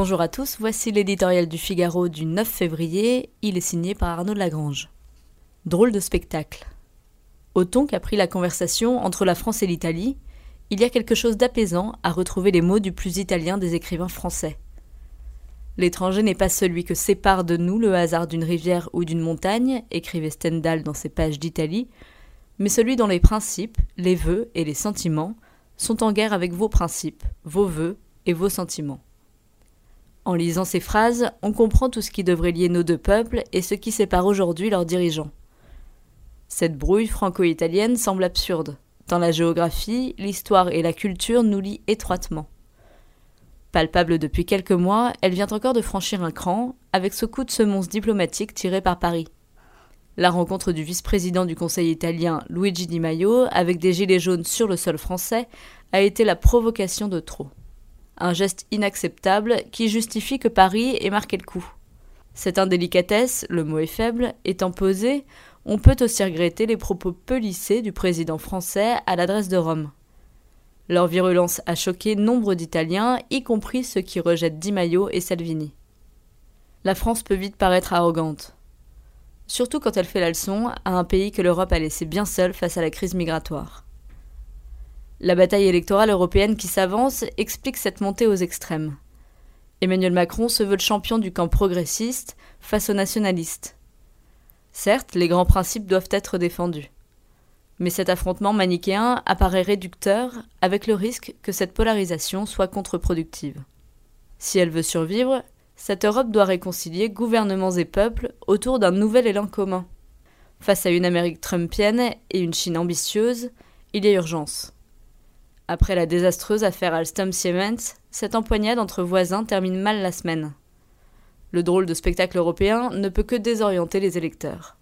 Bonjour à tous, voici l'éditorial du Figaro du 9 février, il est signé par Arnaud Lagrange. Drôle de spectacle. Au ton qu'a pris la conversation entre la France et l'Italie, il y a quelque chose d'apaisant à retrouver les mots du plus italien des écrivains français. L'étranger n'est pas celui que sépare de nous le hasard d'une rivière ou d'une montagne, écrivait Stendhal dans ses pages d'Italie, mais celui dont les principes, les vœux et les sentiments sont en guerre avec vos principes, vos vœux et vos sentiments. En lisant ces phrases, on comprend tout ce qui devrait lier nos deux peuples et ce qui sépare aujourd'hui leurs dirigeants. Cette brouille franco-italienne semble absurde. Dans la géographie, l'histoire et la culture nous lient étroitement. Palpable depuis quelques mois, elle vient encore de franchir un cran avec ce coup de semonce diplomatique tiré par Paris. La rencontre du vice-président du Conseil italien Luigi Di Maio avec des gilets jaunes sur le sol français a été la provocation de trop. Un geste inacceptable qui justifie que Paris ait marqué le coup. Cette indélicatesse, le mot est faible, étant posée, on peut aussi regretter les propos peu lissés du président français à l'adresse de Rome. Leur virulence a choqué nombre d'Italiens, y compris ceux qui rejettent Di Maio et Salvini. La France peut vite paraître arrogante, surtout quand elle fait la leçon à un pays que l'Europe a laissé bien seul face à la crise migratoire. La bataille électorale européenne qui s'avance explique cette montée aux extrêmes. Emmanuel Macron se veut le champion du camp progressiste face aux nationalistes. Certes, les grands principes doivent être défendus. Mais cet affrontement manichéen apparaît réducteur avec le risque que cette polarisation soit contre-productive. Si elle veut survivre, cette Europe doit réconcilier gouvernements et peuples autour d'un nouvel élan commun. Face à une Amérique trumpienne et une Chine ambitieuse, il y a urgence. Après la désastreuse affaire Alstom Siemens, cette empoignade entre voisins termine mal la semaine. Le drôle de spectacle européen ne peut que désorienter les électeurs.